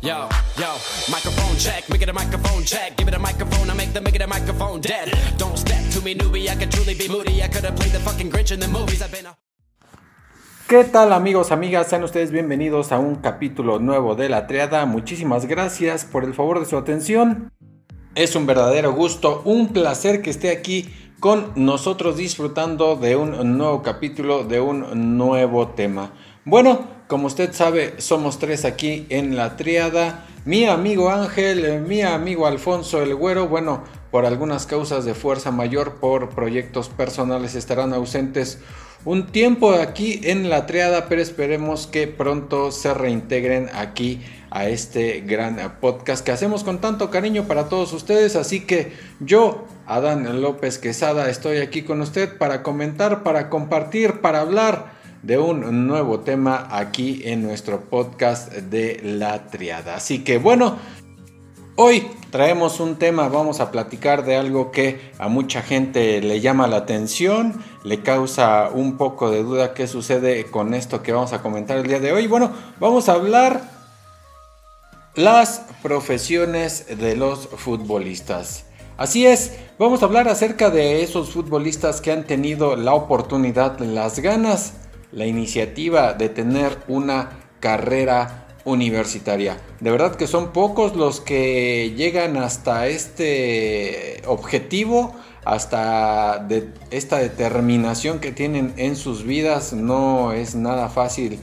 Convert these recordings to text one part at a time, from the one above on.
Yo, yo, microphone check, make it a microphone check. Give it a microphone, I make the make it a microphone dead. Don't step to me, newbie, I could truly be moody. I could have played the fucking Grinch in the movies. I've been a. ¿Qué tal amigos, amigas? Sean ustedes bienvenidos a un capítulo nuevo de La Triada. Muchísimas gracias por el favor de su atención. Es un verdadero gusto, un placer que esté aquí con nosotros disfrutando de un nuevo capítulo, de un nuevo tema. Bueno, como usted sabe, somos tres aquí en la triada. Mi amigo Ángel, mi amigo Alfonso el Güero, bueno, por algunas causas de fuerza mayor, por proyectos personales estarán ausentes un tiempo aquí en la triada, pero esperemos que pronto se reintegren aquí a este gran podcast que hacemos con tanto cariño para todos ustedes. Así que yo, Adán López Quesada, estoy aquí con usted para comentar, para compartir, para hablar de un nuevo tema aquí en nuestro podcast de la triada. Así que bueno, hoy traemos un tema, vamos a platicar de algo que a mucha gente le llama la atención, le causa un poco de duda qué sucede con esto que vamos a comentar el día de hoy. Bueno, vamos a hablar las profesiones de los futbolistas. Así es, vamos a hablar acerca de esos futbolistas que han tenido la oportunidad, las ganas la iniciativa de tener una carrera universitaria. De verdad que son pocos los que llegan hasta este objetivo, hasta esta determinación que tienen en sus vidas. No es nada fácil.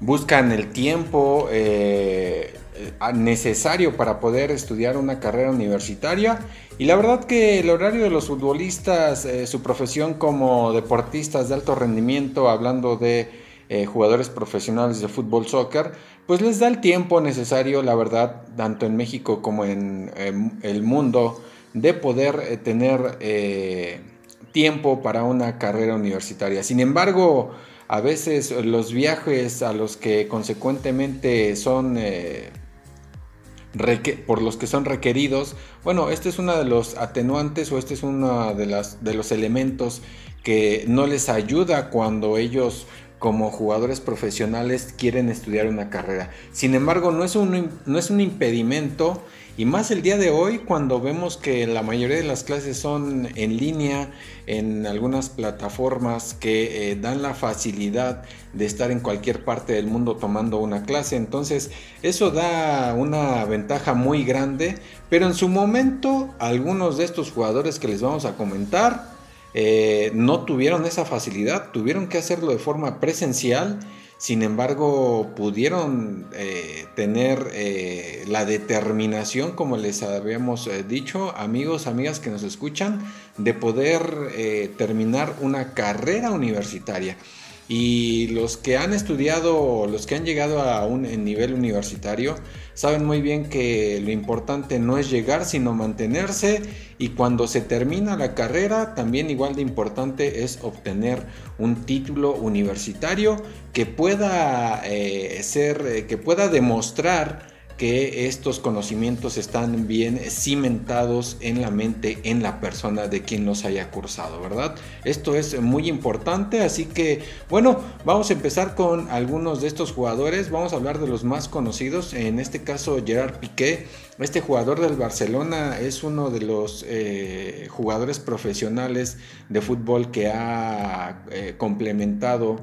Buscan el tiempo eh, necesario para poder estudiar una carrera universitaria y la verdad que el horario de los futbolistas, eh, su profesión como deportistas de alto rendimiento, hablando de eh, jugadores profesionales de fútbol, soccer, pues les da el tiempo necesario, la verdad, tanto en México como en el mundo, de poder eh, tener tiempo para una carrera universitaria. Sin embargo, a veces los viajes a los que consecuentemente son por los que son requeridos. Bueno, este es uno de los atenuantes o este es uno de, las, de los elementos que no les ayuda cuando ellos como jugadores profesionales quieren estudiar una carrera. Sin embargo, no es un, no es un impedimento y más el día de hoy cuando vemos que la mayoría de las clases son en línea, en algunas plataformas que eh, dan la facilidad de estar en cualquier parte del mundo tomando una clase. Entonces eso da una ventaja muy grande. Pero en su momento algunos de estos jugadores que les vamos a comentar eh, no tuvieron esa facilidad. Tuvieron que hacerlo de forma presencial sin embargo, pudieron eh, tener eh, la determinación, como les habíamos eh, dicho, amigos, amigas que nos escuchan, de poder terminar una carrera universitaria. Y los que han estudiado, los que han llegado a un nivel universitario, saben muy bien que lo importante no es llegar, sino mantenerse. Y cuando se termina la carrera, también igual de importante es obtener un título universitario que pueda eh, ser, eh, que pueda demostrar que estos conocimientos están bien cimentados en la mente, en la persona de quien los haya cursado, ¿verdad? Esto es muy importante, así que bueno, vamos a empezar con algunos de estos jugadores, vamos a hablar de los más conocidos, en este caso Gerard Piqué, este jugador del Barcelona es uno de los eh, jugadores profesionales de fútbol que ha eh, complementado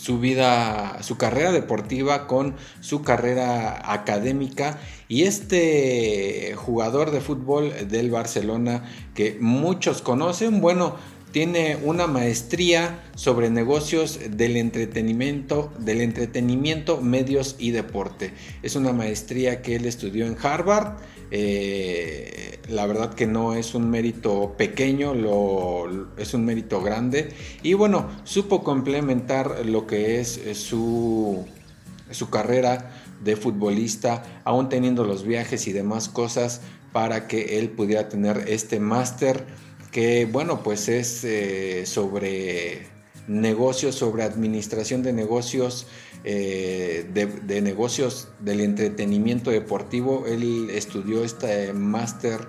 su vida, su carrera deportiva con su carrera académica y este jugador de fútbol del Barcelona que muchos conocen, bueno, tiene una maestría sobre negocios del entretenimiento, del entretenimiento, medios y deporte. Es una maestría que él estudió en Harvard. Eh, la verdad que no es un mérito pequeño, es un mérito grande. Y bueno, supo complementar lo que es eh, su, su carrera de futbolista, aún teniendo los viajes y demás cosas para que él pudiera tener este máster que bueno, pues es eh, sobre negocios, sobre administración de negocios, eh, de, negocios del entretenimiento deportivo. Él estudió este máster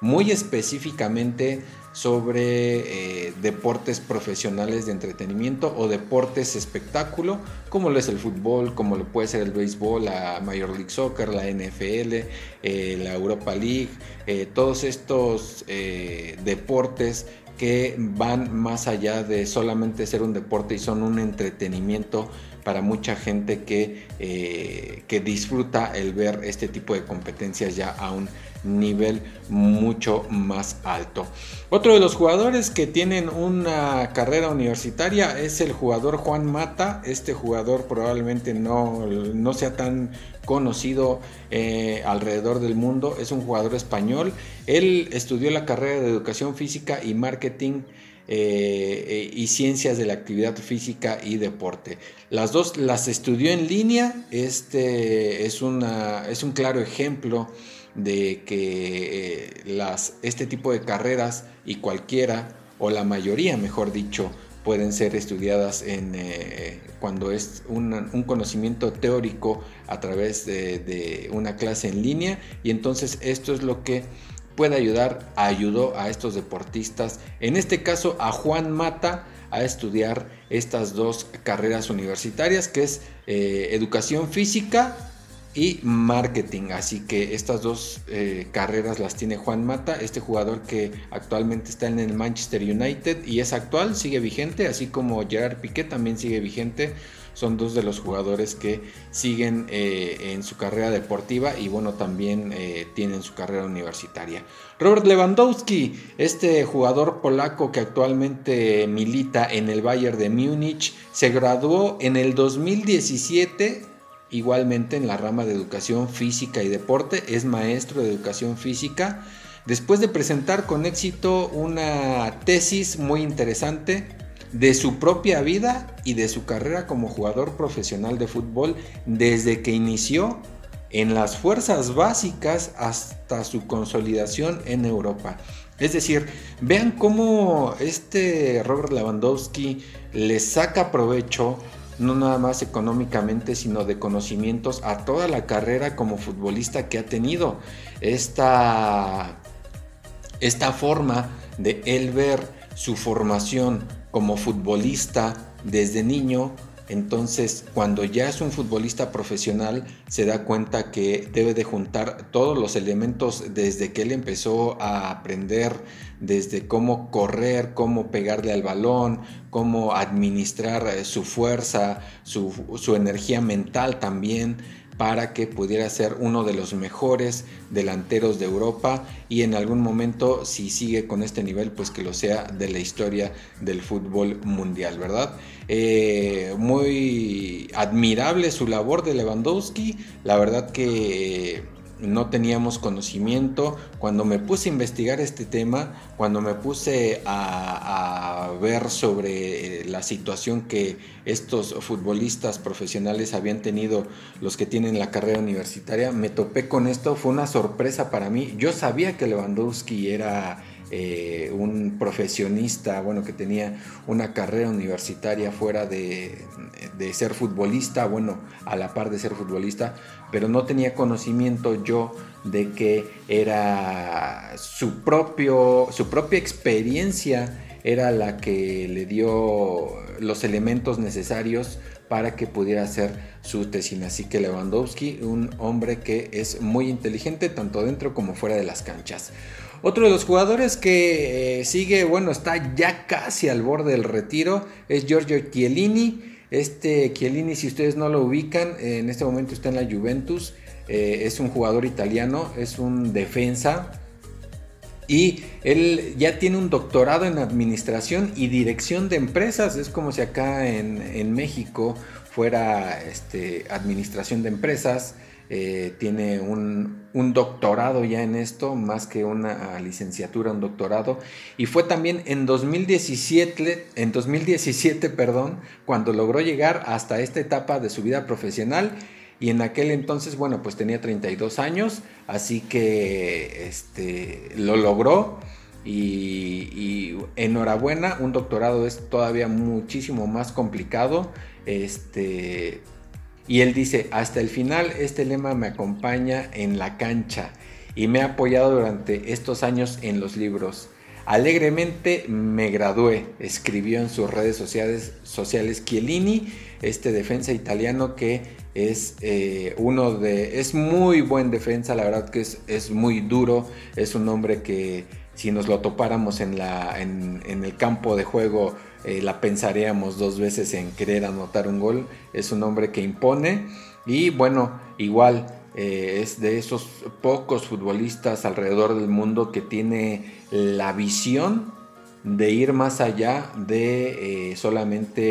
muy específicamente sobre eh, deportes profesionales de entretenimiento o deportes espectáculo, como lo es el fútbol, como lo puede ser el béisbol, la Major League Soccer, la NFL, eh, la Europa League, todos estos deportes que van más allá de solamente ser un deporte y son un entretenimiento para mucha gente que, que disfruta el ver este tipo de competencias ya a un nivel mucho más alto. Otro de los jugadores que tienen una carrera universitaria es el jugador Juan Mata. Este jugador probablemente no, no sea tan conocido eh, alrededor del mundo. Es un jugador español. Él estudió la carrera de educación física y marketing. Eh, y ciencias de la actividad física y deporte. Las dos las estudió en línea. Este es, una, es un claro ejemplo de que eh, las, este tipo de carreras y cualquiera, o la mayoría mejor dicho, pueden ser estudiadas en, eh, cuando es un, conocimiento teórico a través de, una clase en línea y entonces esto es lo que puede ayudar, ayudó a estos deportistas, en este caso a Juan Mata, a estudiar estas dos carreras universitarias que es eh, educación física y marketing. Así que estas dos eh, carreras las tiene Juan Mata, este jugador que actualmente está en el Manchester United y es actual, sigue vigente, así como Gerard Piqué también sigue vigente. Son dos de los jugadores que siguen eh, en su carrera deportiva y bueno, también eh, tienen su carrera universitaria. Robert Lewandowski, este jugador polaco que actualmente milita en el Bayern de Múnich, se graduó en el 2017 igualmente en la rama de educación física y deporte, es maestro de educación física. Después de presentar con éxito una tesis muy interesante de su propia vida y de su carrera como jugador profesional de fútbol desde que inició en las fuerzas básicas hasta su consolidación en Europa. Es decir, vean cómo este Robert Lewandowski le saca provecho no nada más económicamente, sino de conocimientos a toda la carrera como futbolista que ha tenido. Esta, esta forma de él ver su formación como futbolista desde niño, entonces cuando ya es un futbolista profesional se da cuenta que debe de juntar todos los elementos desde que él empezó a aprender desde cómo correr, cómo pegarle al balón, cómo administrar eh, su fuerza, su, energía mental también para que pudiera ser uno de los mejores delanteros de Europa y en algún momento si sigue con este nivel pues que lo sea de la historia del fútbol mundial, ¿verdad? Eh, muy admirable su labor de Lewandowski, la verdad que no teníamos conocimiento. Cuando me puse a investigar este tema, cuando me puse a, ver sobre eh, la situación que estos futbolistas profesionales habían tenido, los que tienen la carrera universitaria, me topé con esto, fue una sorpresa para mí. Yo sabía que Lewandowski era eh, un profesionista, bueno, que tenía una carrera universitaria fuera de, ser futbolista, bueno, a la par de ser futbolista, pero no tenía conocimiento yo de que era su, propio, su propia experiencia era la que le dio los elementos necesarios para que pudiera hacer su tesis. Así que Lewandowski, un hombre que es muy inteligente tanto dentro como fuera de las canchas. Otro de los jugadores que eh, sigue, bueno, está ya casi al borde del retiro, es Giorgio Chiellini. Este Chiellini, si ustedes no lo ubican, en este momento está en la Juventus. Eh, es un jugador italiano, es un defensa. Y él ya tiene un doctorado en administración y dirección de empresas. Es como si acá en, en México fuera este, administración de empresas. Eh, tiene un, doctorado ya en esto, más que una licenciatura, un doctorado. Y fue también en 2017, en 2017 perdón, cuando logró llegar hasta esta etapa de su vida profesional. Y en aquel entonces, bueno, pues tenía 32 años, así que este, lo logró. Y, y, enhorabuena, un doctorado es todavía muchísimo más complicado. Este, y él dice, hasta el final este lema me acompaña en la cancha y me ha apoyado durante estos años en los libros. Alegremente me gradué, escribió en sus redes sociales, sociales Chiellini, este defensa italiano que es eh, uno de, es muy buen defensa, la verdad que es, es muy duro, es un hombre que si nos lo topáramos en, la, en, el campo de juego, eh, la pensaríamos dos veces en querer anotar un gol. Es un hombre que impone y bueno, igual eh, es de esos pocos futbolistas alrededor del mundo que tiene la visión de ir más allá de eh, solamente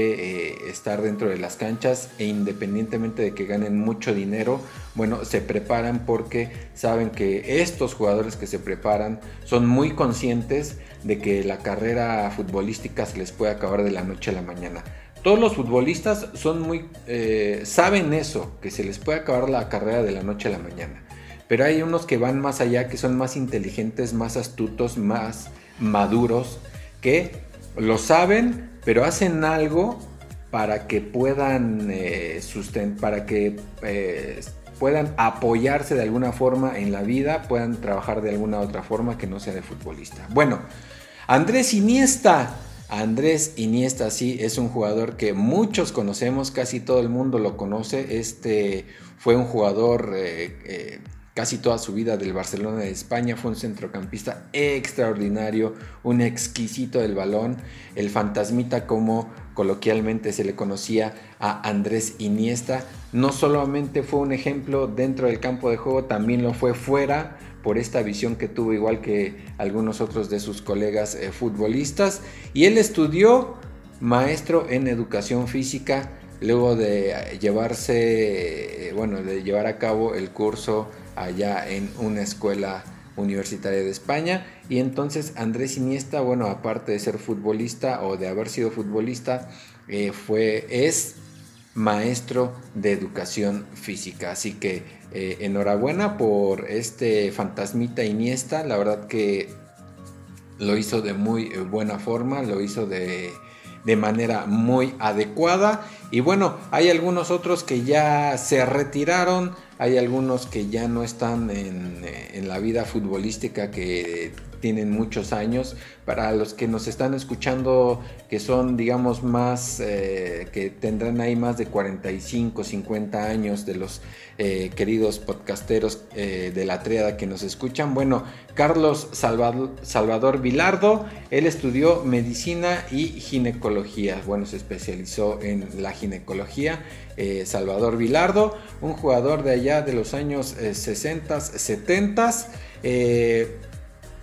eh, estar dentro de las canchas e independientemente de que ganen mucho dinero, bueno, se preparan porque saben que estos jugadores que se preparan son muy conscientes de que la carrera futbolística se les puede acabar de la noche a la mañana. Todos los futbolistas son muy eh, saben eso, que se les puede acabar la carrera de la noche a la mañana. Pero hay unos que van más allá, que son más inteligentes, más astutos, más maduros que lo saben, pero hacen algo para que puedan eh, para que eh, puedan apoyarse de alguna forma en la vida, puedan trabajar de alguna otra forma que no sea de futbolista. Bueno, Andrés Iniesta. Andrés Iniesta sí es un jugador que muchos conocemos, casi todo el mundo lo conoce. Este fue un jugador eh, casi toda su vida del Barcelona de España, fue un centrocampista extraordinario, un exquisito del balón, el fantasmita como coloquialmente se le conocía a Andrés Iniesta, no solamente fue un ejemplo dentro del campo de juego, también lo fue fuera por esta visión que tuvo igual que algunos otros de sus colegas eh, futbolistas. Y él estudió maestro en educación física luego de llevarse, eh, bueno, de llevar a cabo el curso allá en una escuela universitaria de España. Y entonces Andrés Iniesta, bueno, aparte de ser futbolista o de haber sido futbolista, eh, fue, es maestro de educación física. Así que eh, enhorabuena por este fantasmita Iniesta. La verdad que lo hizo de muy buena forma, lo hizo de, de manera muy adecuada. Y bueno, hay algunos otros que ya se retiraron hay algunos que ya no están en, en la vida futbolística que tienen muchos años. Para los que nos están escuchando, que son, digamos, más, eh, que tendrán ahí más de 45, 50 años de los eh, queridos podcasteros eh, de la triada que nos escuchan. Bueno, Carlos Salvador, Vilardo, él estudió medicina y ginecología. Bueno, se especializó en la ginecología. Salvador Vilardo, un jugador de allá de los años 60, 70.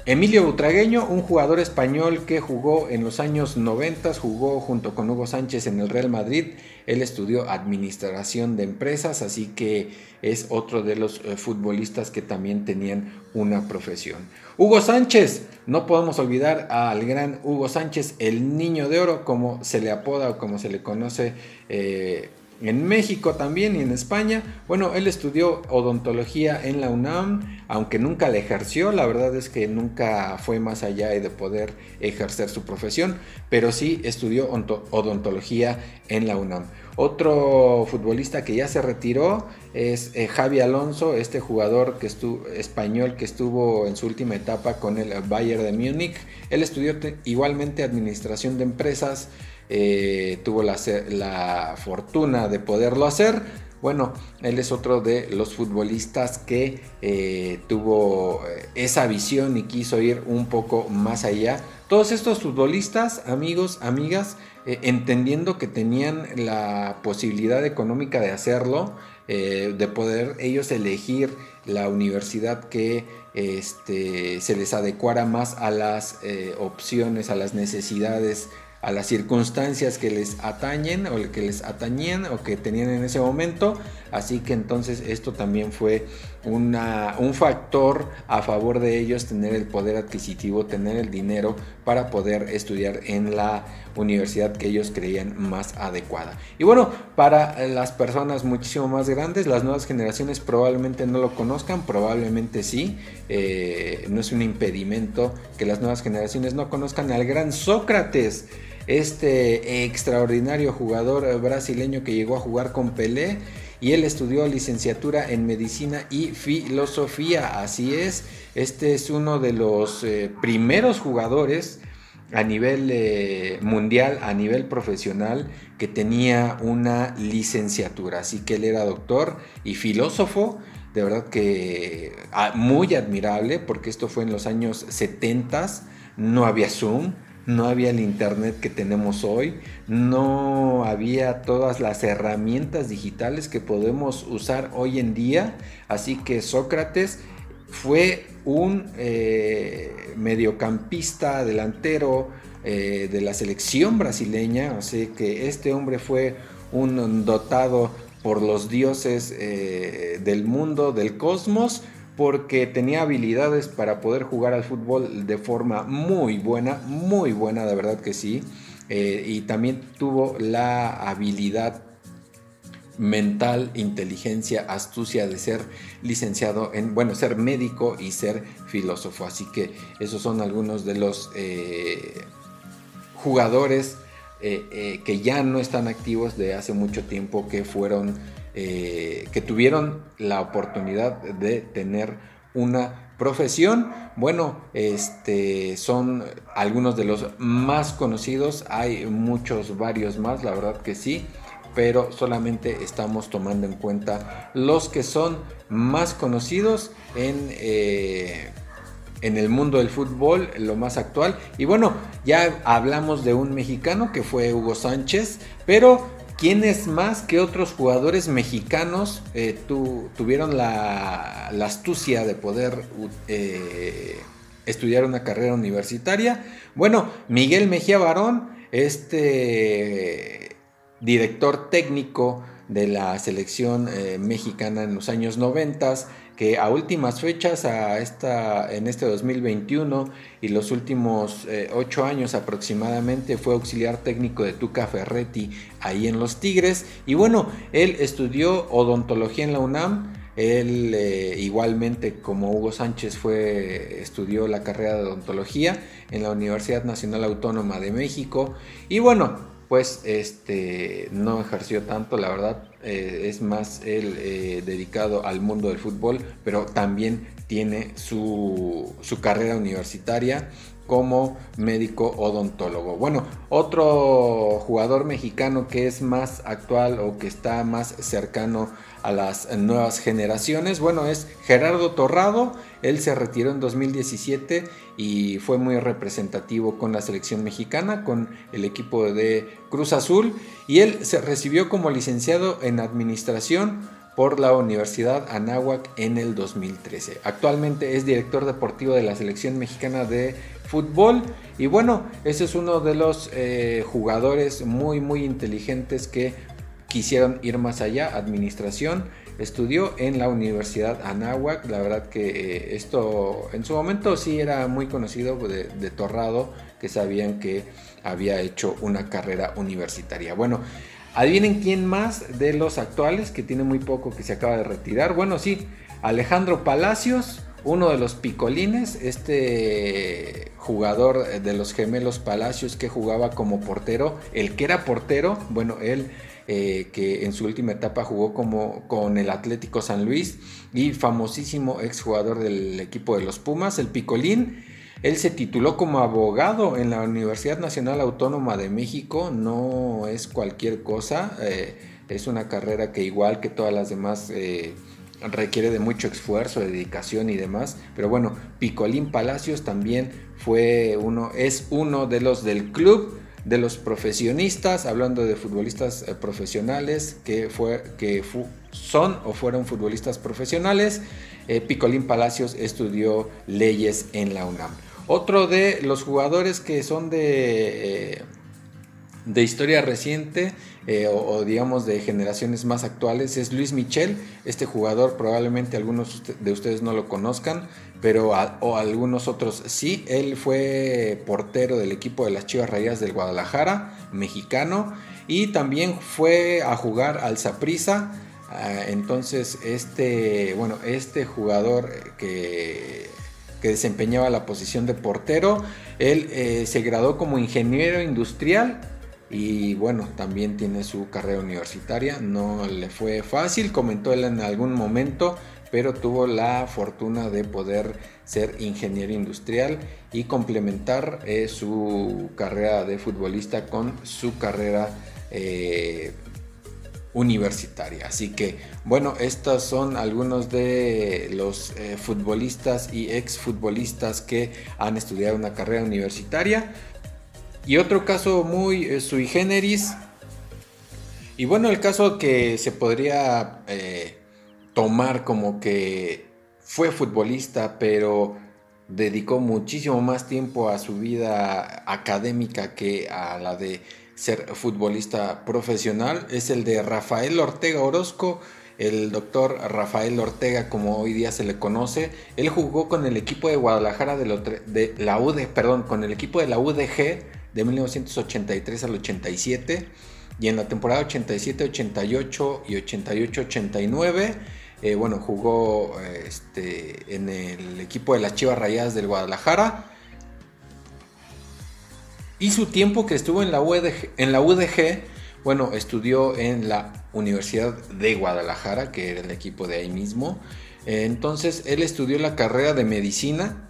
Emilio Butragueño, un jugador español que jugó en los años 90, jugó junto con Hugo Sánchez en el Real Madrid. Él estudió administración de empresas, así que es otro de los eh, futbolistas que también tenían una profesión. Hugo Sánchez, no podemos olvidar al gran Hugo Sánchez, el niño de oro, como se le apoda o como se le conoce. Eh, en México también y en España. Bueno, él estudió odontología en la UNAM, aunque nunca la ejerció, la verdad es que nunca fue más allá de poder ejercer su profesión, pero sí estudió odontología en la UNAM. Otro futbolista que ya se retiró es eh, Javi Alonso, este jugador que estuvo, español que estuvo en su última etapa con el Bayern de Múnich. Él estudió igualmente administración de empresas, eh, tuvo la, fortuna de poderlo hacer. Bueno, él es otro de los futbolistas que eh, tuvo eh, esa visión y quiso ir un poco más allá. Todos estos futbolistas, amigos, amigas, entendiendo que tenían la posibilidad económica de hacerlo, de poder ellos elegir la universidad que este, se les adecuara más a las opciones, a las necesidades a las circunstancias que les atañen o que les atañían o que tenían en ese momento. Así que entonces esto también fue un factor a favor de ellos, tener el poder adquisitivo, tener el dinero para poder estudiar en la universidad que ellos creían más adecuada. Y bueno, para las personas muchísimo más grandes, las nuevas generaciones probablemente no lo conozcan, probablemente sí. Eh, no es un impedimento que las nuevas generaciones no conozcan al gran Sócrates este extraordinario jugador brasileño que llegó a jugar con Pelé y él estudió licenciatura en medicina y filosofía. Así es, este es uno de los eh, primeros jugadores a nivel eh, mundial, a nivel profesional, que tenía una licenciatura. Así que él era doctor y filósofo. De verdad que ah, muy admirable porque esto fue en los años 70, no había Zoom, no había el Internet que tenemos hoy, no había todas las herramientas digitales que podemos usar hoy en día. Así que Sócrates fue un eh, mediocampista delantero eh, de la selección brasileña, así que este hombre fue un dotado por los dioses eh, del mundo, del cosmos, porque tenía habilidades para poder jugar al fútbol de forma muy buena, muy buena, de verdad que sí. Eh, y también tuvo la habilidad mental, inteligencia, astucia de ser licenciado en, bueno, ser médico y ser filósofo. Así que esos son algunos de los eh, jugadores eh, que ya no están activos de hace mucho tiempo, que fueron eh, que tuvieron la oportunidad de tener una profesión. Bueno, este son algunos de los más conocidos. Hay muchos, varios más, la verdad que sí. Pero solamente estamos tomando en cuenta los que son más conocidos en, eh, en el mundo del fútbol, lo más actual. Y bueno, ya hablamos de un mexicano que fue Hugo Sánchez, pero ¿Quiénes más que otros jugadores mexicanos eh, tuvieron la, astucia de poder eh, estudiar una carrera universitaria? Bueno, Miguel Mejía Barón, este director técnico de la selección eh, mexicana en los años 90, que a últimas fechas, a esta, en este 2021 y los últimos eh, ocho años aproximadamente, fue auxiliar técnico de Tuca Ferretti ahí en Los Tigres. Y bueno, él estudió odontología en la UNAM. Él eh, igualmente como Hugo Sánchez fue estudió la carrera de odontología en la Universidad Nacional Autónoma de México y bueno pues este no ejerció tanto la verdad eh, es más él eh, dedicado al mundo del fútbol, pero también tiene su, su carrera universitaria como médico odontólogo. Bueno, otro jugador mexicano que es más actual o que está más cercano a las nuevas generaciones, bueno, es Gerardo Torrado. Él se retiró en 2017 y fue muy representativo con la selección mexicana, con el equipo de Cruz Azul. Y él se recibió como licenciado en administración por la Universidad Anáhuac en el 2013. Actualmente es director deportivo de la selección mexicana de fútbol y bueno, ese es uno de los eh, jugadores muy muy inteligentes que quisieron ir más allá, administración. Estudió en la Universidad Anáhuac, la verdad que eh, esto en su momento sí era muy conocido de, de Torrado, que sabían que había hecho una carrera universitaria. Bueno, Adivinen quién más de los actuales, que tiene muy poco que se acaba de retirar. Bueno, sí, Alejandro Palacios, uno de los picolines, este jugador de los gemelos Palacios que jugaba como portero, el que era portero, bueno, él eh, que en su última etapa jugó como con el Atlético San Luis y famosísimo exjugador del equipo de los Pumas, el picolín. Él se tituló como abogado en la Universidad Nacional Autónoma de México, no es cualquier cosa, eh, es una carrera que igual que todas las demás eh, requiere de mucho esfuerzo, dedicación y demás, pero bueno, Picolín Palacios también fue uno, es uno de los del club de los profesionistas, hablando de futbolistas eh, profesionales que, fue, que son o fueron futbolistas profesionales. Picolín Palacios estudió leyes en la UNAM. Otro de los jugadores que son de, eh, de historia reciente eh, o, digamos de generaciones más actuales es Luis Michel. Este jugador probablemente algunos de ustedes no lo conozcan, pero o algunos otros sí. Él fue portero del equipo de las Chivas Rayas del Guadalajara, mexicano, y también fue a jugar al Saprissa. Ah, entonces este, bueno, este jugador que que desempeñaba la posición de portero. Él eh, se graduó como ingeniero industrial y bueno, también tiene su carrera universitaria. No le fue fácil, comentó él en algún momento, pero tuvo la fortuna de poder ser ingeniero industrial y complementar eh, su carrera de futbolista con su carrera eh, universitaria. Así que bueno, estos son algunos de los eh, futbolistas y exfutbolistas que han estudiado una carrera universitaria. Y otro caso muy sui generis. Y bueno, el caso que se podría tomar como que fue futbolista, pero dedicó muchísimo más tiempo a su vida académica que a la de ser futbolista profesional, es el de Rafael Ortega Orozco. El doctor Rafael Ortega, como hoy día se le conoce, él jugó con el equipo de Guadalajara de, de la UD, perdón, con el equipo de la UDG de 1983 al 87 y en la temporada 87, 88 y 88, 89 eh, bueno, jugó este, en el equipo de las Chivas Rayadas del Guadalajara. Y su tiempo que estuvo en la, UDG, en la UDG, bueno, estudió en la Universidad de Guadalajara, que era el equipo de ahí mismo. Entonces, él estudió la carrera de medicina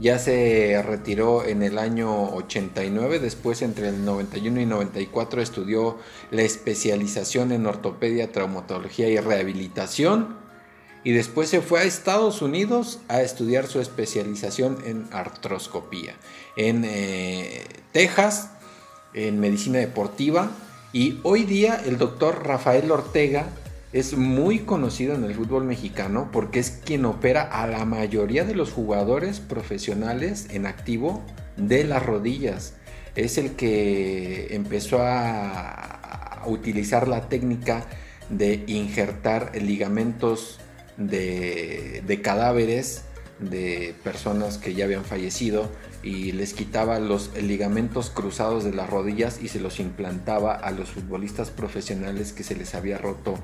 ya se retiró en el año 89, después entre el 91 y 94 estudió la especialización en ortopedia, traumatología y rehabilitación y después se fue a Estados Unidos a estudiar su especialización en artroscopía. En eh, Texas, en medicina deportiva y hoy día el doctor Rafael Ortega es muy conocido en el fútbol mexicano porque es quien opera a la mayoría de los jugadores profesionales en activo de las rodillas. Es el que empezó a, utilizar la técnica de injertar ligamentos de, cadáveres de personas que ya habían fallecido y les quitaba los ligamentos cruzados de las rodillas y se los implantaba a los futbolistas profesionales que se les había roto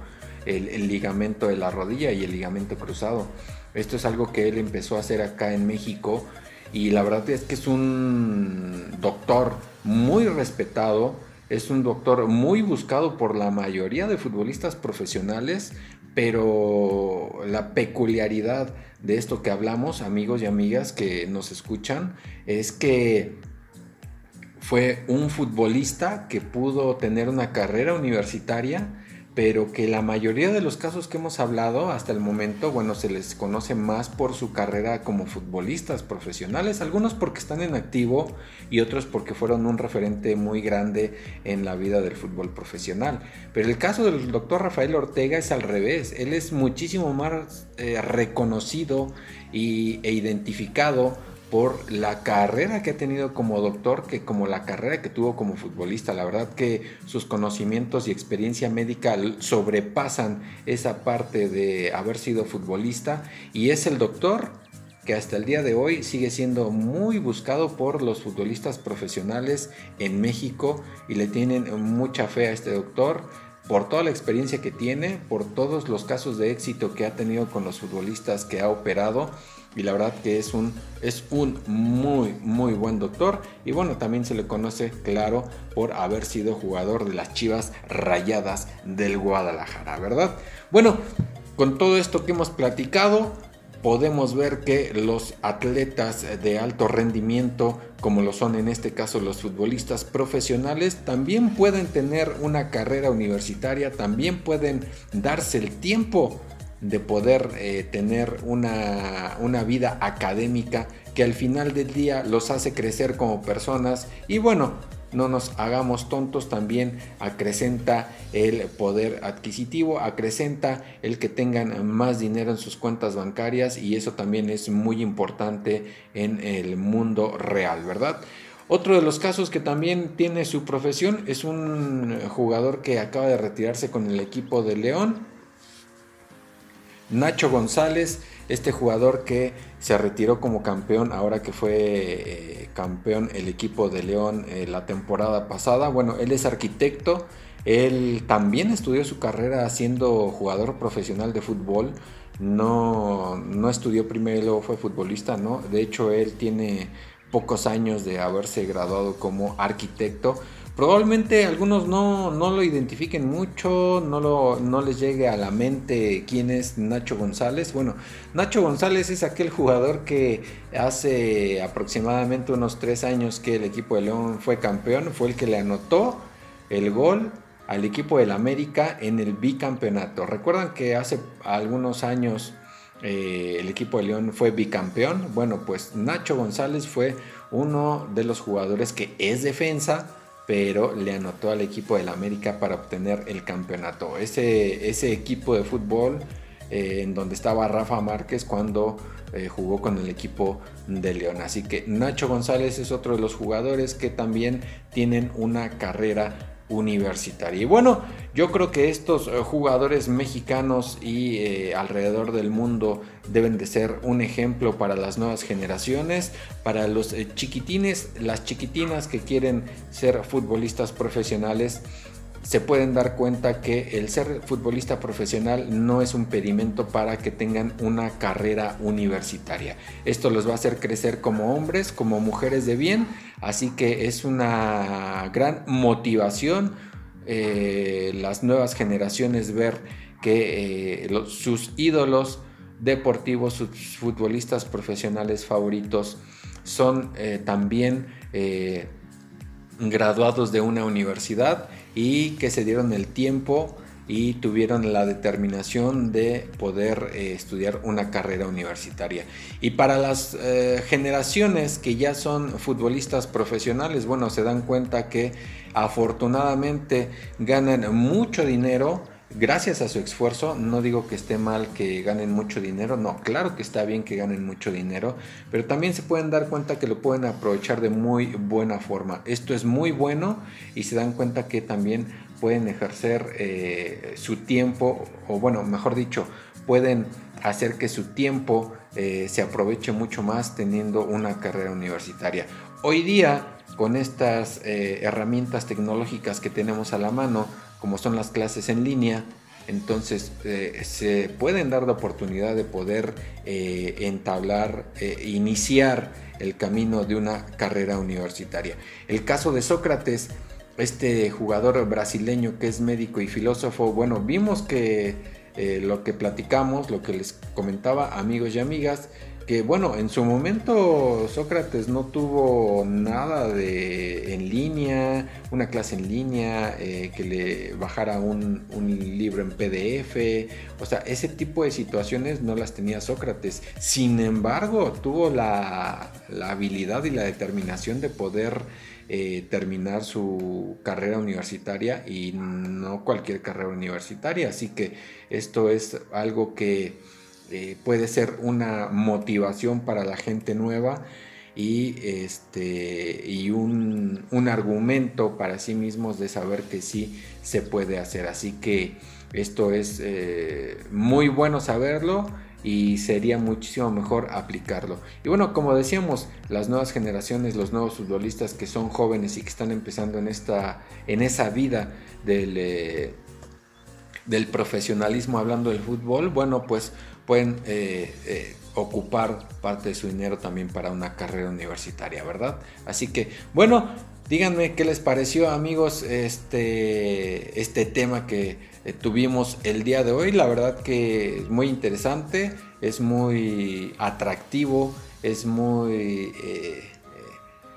el, ligamento de la rodilla y el ligamento cruzado. Esto es algo que él empezó a hacer acá en México y la verdad es que es un doctor muy respetado, es un doctor muy buscado por la mayoría de futbolistas profesionales, pero la peculiaridad de esto que hablamos, amigos y amigas que nos escuchan, es que fue un futbolista que pudo tener una carrera universitaria pero que la mayoría de los casos que hemos hablado hasta el momento, bueno, se les conoce más por su carrera como futbolistas profesionales, algunos porque están en activo y otros porque fueron un referente muy grande en la vida del fútbol profesional. Pero el caso del doctor Rafael Ortega es al revés, él es muchísimo más eh, reconocido y, e identificado por la carrera que ha tenido como doctor que como la carrera que tuvo como futbolista. La verdad que sus conocimientos y experiencia médica sobrepasan esa parte de haber sido futbolista y es el doctor que hasta el día de hoy sigue siendo muy buscado por los futbolistas profesionales en México y le tienen mucha fe a este doctor por toda la experiencia que tiene, por todos los casos de éxito que ha tenido con los futbolistas que ha operado y la verdad que es un, es un muy, muy buen doctor. Y bueno, también se le conoce, claro, por haber sido jugador de las Chivas Rayadas del Guadalajara, ¿verdad? Bueno, con todo esto que hemos platicado, podemos ver que los atletas de alto rendimiento, como lo son en este caso los futbolistas profesionales, también pueden tener una carrera universitaria, también pueden darse el tiempo de poder eh, tener una, una, vida académica que al final del día los hace crecer como personas y bueno, no nos hagamos tontos, también acrecenta el poder adquisitivo, acrecenta el que tengan más dinero en sus cuentas bancarias y eso también es muy importante en el mundo real, ¿verdad? Otro de los casos que también tiene su profesión es un jugador que acaba de retirarse con el equipo de León, Nacho González, este jugador que se retiró como campeón ahora que fue eh, campeón el equipo de León eh, la temporada pasada. Bueno, él es arquitecto, él también estudió su carrera siendo jugador profesional de fútbol. No, no estudió primero fue futbolista, ¿no? De hecho, él tiene pocos años de haberse graduado como arquitecto Probablemente algunos no, lo identifiquen mucho, no, lo, no les llegue a la mente quién es Nacho González. Bueno, Nacho González es aquel jugador que hace aproximadamente unos tres años que el equipo de León fue campeón, fue el que le anotó el gol al equipo del América en el bicampeonato. Recuerdan que hace algunos años eh, el equipo de León fue bicampeón. Bueno, pues Nacho González fue uno de los jugadores que es defensa pero le anotó al equipo del América para obtener el campeonato. Ese, equipo de fútbol eh, en donde estaba Rafa Márquez cuando eh, jugó con el equipo de León. Así que Nacho González es otro de los jugadores que también tienen una carrera universitaria. Y bueno, yo creo que estos eh, jugadores mexicanos y eh, alrededor del mundo deben de ser un ejemplo para las nuevas generaciones, para los eh, chiquitines, las chiquitinas que quieren ser futbolistas profesionales se pueden dar cuenta que el ser futbolista profesional no es un pedimento para que tengan una carrera universitaria. Esto los va a hacer crecer como hombres, como mujeres de bien, así que es una gran motivación eh, las nuevas generaciones ver que eh, sus ídolos deportivos, sus futbolistas profesionales favoritos son eh, también graduados de una universidad y que se dieron el tiempo y tuvieron la determinación de poder eh, estudiar una carrera universitaria. Y para las eh, generaciones que ya son futbolistas profesionales, bueno, se dan cuenta que afortunadamente ganan mucho dinero gracias a su esfuerzo, no digo que esté mal que ganen mucho dinero, no, claro que está bien que ganen mucho dinero, pero también se pueden dar cuenta que lo pueden aprovechar de muy buena forma. Esto es muy bueno y se dan cuenta que también pueden ejercer eh, su tiempo, o bueno, mejor dicho, pueden hacer que su tiempo eh, se aproveche mucho más teniendo una carrera universitaria. Hoy día, con estas eh, herramientas tecnológicas que tenemos a la mano, como son las clases en línea, entonces se pueden dar la oportunidad de poder entablar, iniciar el camino de una carrera universitaria. El caso de Sócrates, este jugador brasileño que es médico y filósofo, bueno, vimos que lo que platicamos, lo que les comentaba amigos y amigas, que bueno, en su momento Sócrates no tuvo nada de en línea, una clase en línea, eh, que le bajara un, libro en PDF, o sea, ese tipo de situaciones no las tenía Sócrates. Sin embargo, tuvo la, habilidad y la determinación de poder eh, terminar su carrera universitaria y no cualquier carrera universitaria, así que esto es algo que eh, puede ser una motivación para la gente nueva y, este, y un, argumento para sí mismos de saber que sí se puede hacer. Así que esto es eh, muy bueno saberlo y sería muchísimo mejor aplicarlo. Y bueno, como decíamos, las nuevas generaciones, los nuevos futbolistas que son jóvenes y que están empezando en, esta, en esa vida del, eh, del profesionalismo hablando del fútbol, bueno, pues pueden eh, eh, ocupar parte de su dinero también para una carrera universitaria, ¿verdad? Así que, bueno, díganme qué les pareció, amigos, este, este tema que tuvimos el día de hoy. La verdad que es muy interesante, es muy atractivo, es muy...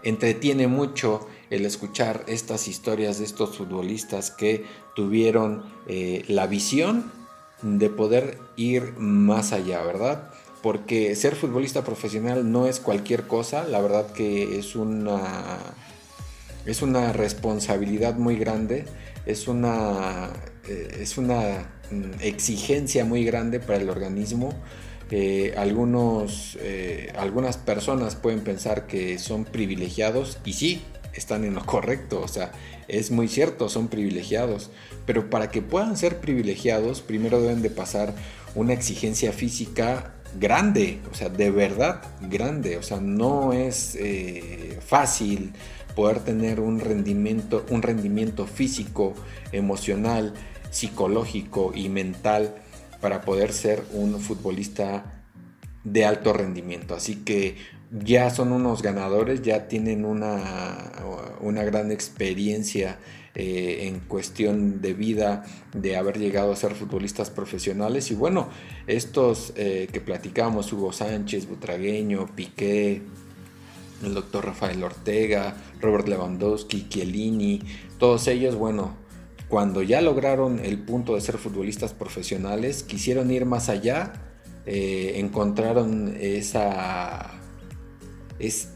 entretiene mucho el escuchar estas historias de estos futbolistas que tuvieron la visión de poder ir más allá, ¿verdad? Porque ser futbolista profesional no es cualquier cosa, la verdad que es una, es una responsabilidad muy grande, es una, eh, es una mm, exigencia muy grande para el organismo. Eh, algunos, eh, algunas personas pueden pensar que son privilegiados y sí, están en lo correcto, o sea, es muy cierto, son privilegiados, pero para que puedan ser privilegiados, primero deben de pasar una exigencia física grande, o sea, de verdad grande, o sea, no es eh, fácil poder tener un rendimiento, un rendimiento físico, emocional, psicológico y mental para poder ser un futbolista de alto rendimiento. Así que ya son unos ganadores, ya tienen una, una gran experiencia eh, en cuestión de vida, de haber llegado a ser futbolistas profesionales. Y bueno, estos eh, que platicamos, Hugo Sánchez, Butragueño, Piqué, el doctor Rafael Ortega, Robert Lewandowski, Chiellini, todos ellos, bueno, cuando ya lograron el punto de ser futbolistas profesionales, quisieron ir más allá, eh, encontraron esa... Es,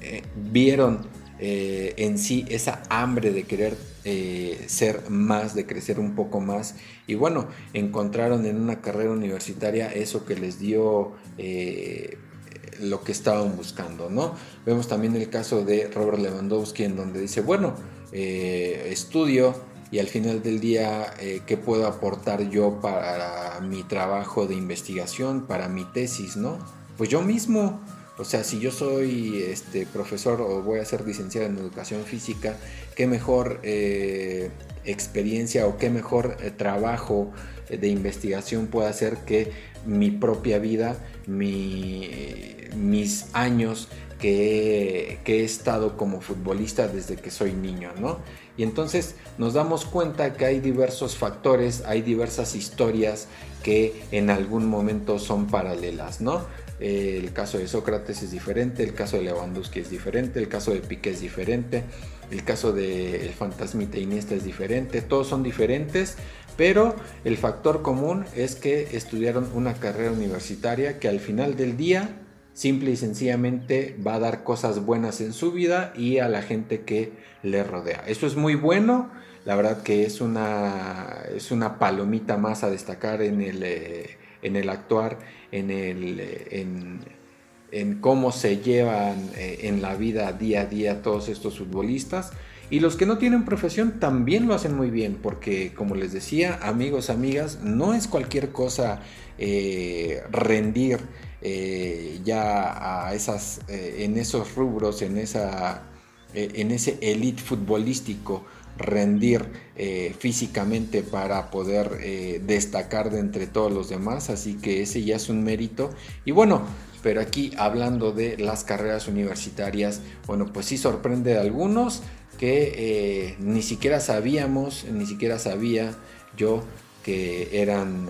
eh, vieron eh, en sí esa hambre de querer ser más, de crecer un poco más. Y bueno, encontraron en una carrera universitaria eso que les dio lo que estaban buscando, ¿no? Vemos también el caso de Robert Lewandowski en donde dice, bueno, estudio, y al final del día eh, qué puedo aportar yo para mi trabajo de investigación, para mi tesis, ¿no? Pues yo mismo, o sea, si yo soy este, profesor o voy a ser licenciado en educación física, qué mejor eh, experiencia o qué mejor eh, trabajo de investigación puedo hacer que mi propia vida, mis años que, que, he estado como futbolista desde que soy niño, ¿no? Y entonces nos damos cuenta que hay diversos factores, hay diversas historias que en algún momento son paralelas, ¿no? el caso de Sócrates es diferente, el caso de Lewandowski es diferente, el caso de Piqué es diferente, el caso del de fantasmita Iniesta es diferente, todos son diferentes, pero el factor común es que estudiaron una carrera universitaria que al final del día simple y sencillamente va a dar cosas buenas en su vida y a la gente que le rodea. Eso es muy bueno, la verdad que es una, es una palomita más a destacar en el, eh, en el actuar, en, el, eh, en, cómo se llevan eh, en la vida día a día todos estos futbolistas. Y los que no tienen profesión también lo hacen muy bien, porque como les decía, amigos, amigas, no es cualquier cosa rendir eh, ya eh, en esos rubros, en, esa, eh, en ese elite futbolístico, rendir físicamente para poder destacar de entre todos los demás, así que ese ya es un mérito. Y bueno, pero aquí hablando de las carreras universitarias, bueno, pues sí sorprende a algunos que ni siquiera sabíamos, ni siquiera sabía yo que eran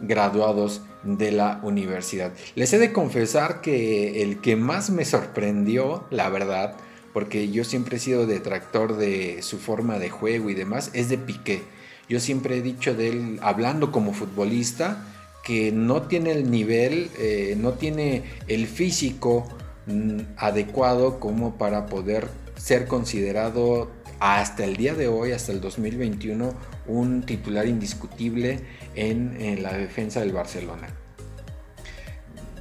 graduados de la universidad. Les he de confesar que el que más me sorprendió, la verdad, porque yo siempre he sido detractor de su forma de juego y demás, es de Piqué. Yo siempre he dicho de él, hablando como futbolista, que no tiene el nivel, eh, no tiene el físico mm, adecuado como para poder ser considerado hasta el día de hoy, hasta el 2021, un titular indiscutible en, la defensa del Barcelona.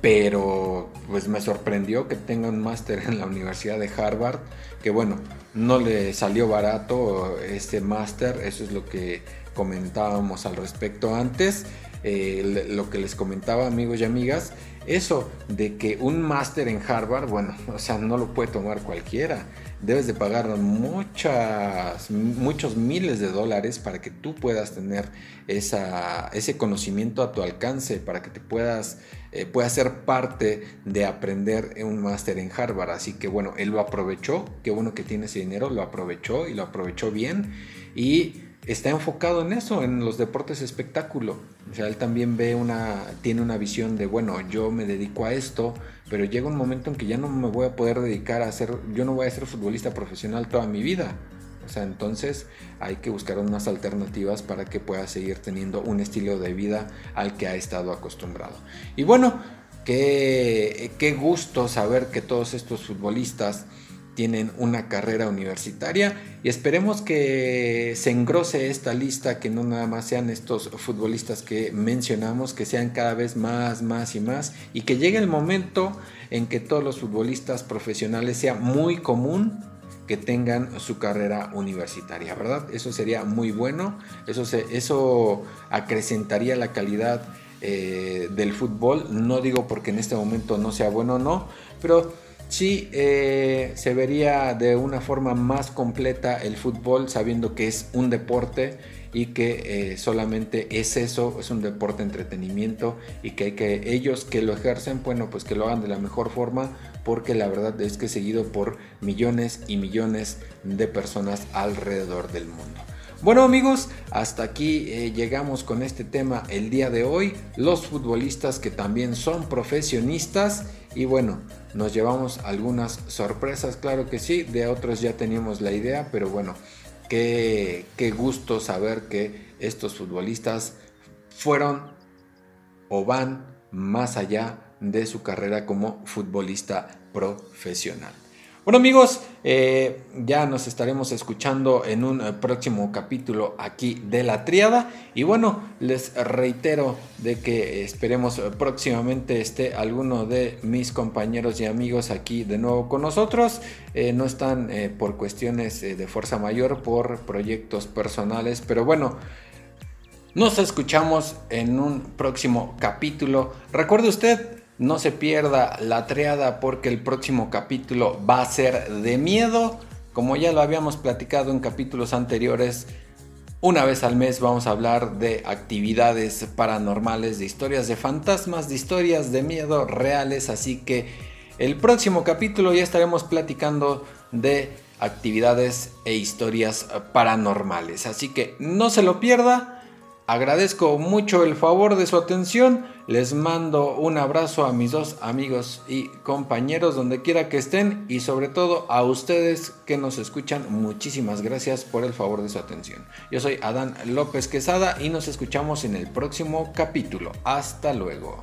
Pero pues me sorprendió que tenga un máster en la Universidad de Harvard, que bueno, no le salió barato este máster, eso es lo que comentábamos al respecto antes, eh, lo que les comentaba amigos y amigas, eso de que un máster en Harvard, bueno, o sea, no lo puede tomar cualquiera debes de pagar muchas, muchos miles de dólares para que tú puedas tener ese conocimiento a tu alcance, para que te puedas, eh, ser parte de aprender un máster en Harvard. Así que bueno, él lo aprovechó, qué bueno que tiene ese dinero, lo aprovechó y lo aprovechó bien. Y está enfocado en eso, en los deportes espectáculo. O sea, él también ve una, tiene una visión de, bueno, yo me dedico a esto, pero llega un momento en que ya no me voy a poder dedicar a ser, yo no voy a ser futbolista profesional toda mi vida. O sea, entonces hay que buscar unas alternativas para que pueda seguir teniendo un estilo de vida al que ha estado acostumbrado. Y bueno, qué, qué gusto saber que todos estos futbolistas tienen una carrera universitaria y esperemos que se engrose esta lista, que no nada más sean estos futbolistas que mencionamos, que sean cada vez más, más y más y que llegue el momento en que todos los futbolistas profesionales sea muy común que tengan su carrera universitaria, ¿verdad? Eso sería muy bueno, eso, eso acrecentaría la calidad eh, del fútbol, no digo porque en este momento no sea bueno o no, pero sí eh, se vería de una forma más completa el fútbol sabiendo que es un deporte y que eh, solamente es eso, es un deporte entretenimiento y que hay que ellos que lo ejercen, bueno, pues que lo hagan de la mejor forma porque la verdad es que es seguido por millones y millones de personas alrededor del mundo. Bueno amigos, hasta aquí eh, llegamos con este tema el día de hoy. Los futbolistas que también son profesionistas y bueno, nos llevamos algunas sorpresas, claro que sí, de otros ya teníamos la idea, pero bueno, qué, qué gusto saber que estos futbolistas fueron o van más allá de su carrera como futbolista profesional. Bueno amigos, eh, ya nos estaremos escuchando en un eh, próximo capítulo aquí de la triada y bueno, les reitero de que esperemos próximamente esté alguno de mis compañeros y amigos aquí de nuevo con nosotros. Eh, no están por cuestiones de fuerza mayor, por proyectos personales, pero bueno. Nos escuchamos en un próximo capítulo. Recuerde usted, no se pierda la triada porque el próximo capítulo va a ser de miedo. Como ya lo habíamos platicado en capítulos anteriores, una vez al mes vamos a hablar de actividades paranormales, de historias de fantasmas, de historias de miedo reales. Así que el próximo capítulo ya estaremos platicando de actividades e historias paranormales. Así que no se lo pierda. Agradezco mucho el favor de su atención. Les mando un abrazo a mis dos amigos y compañeros donde quiera que estén y sobre todo a ustedes que nos escuchan. Muchísimas gracias por el favor de su atención. Yo soy Adán López Quesada y nos escuchamos en el próximo capítulo. Hasta luego.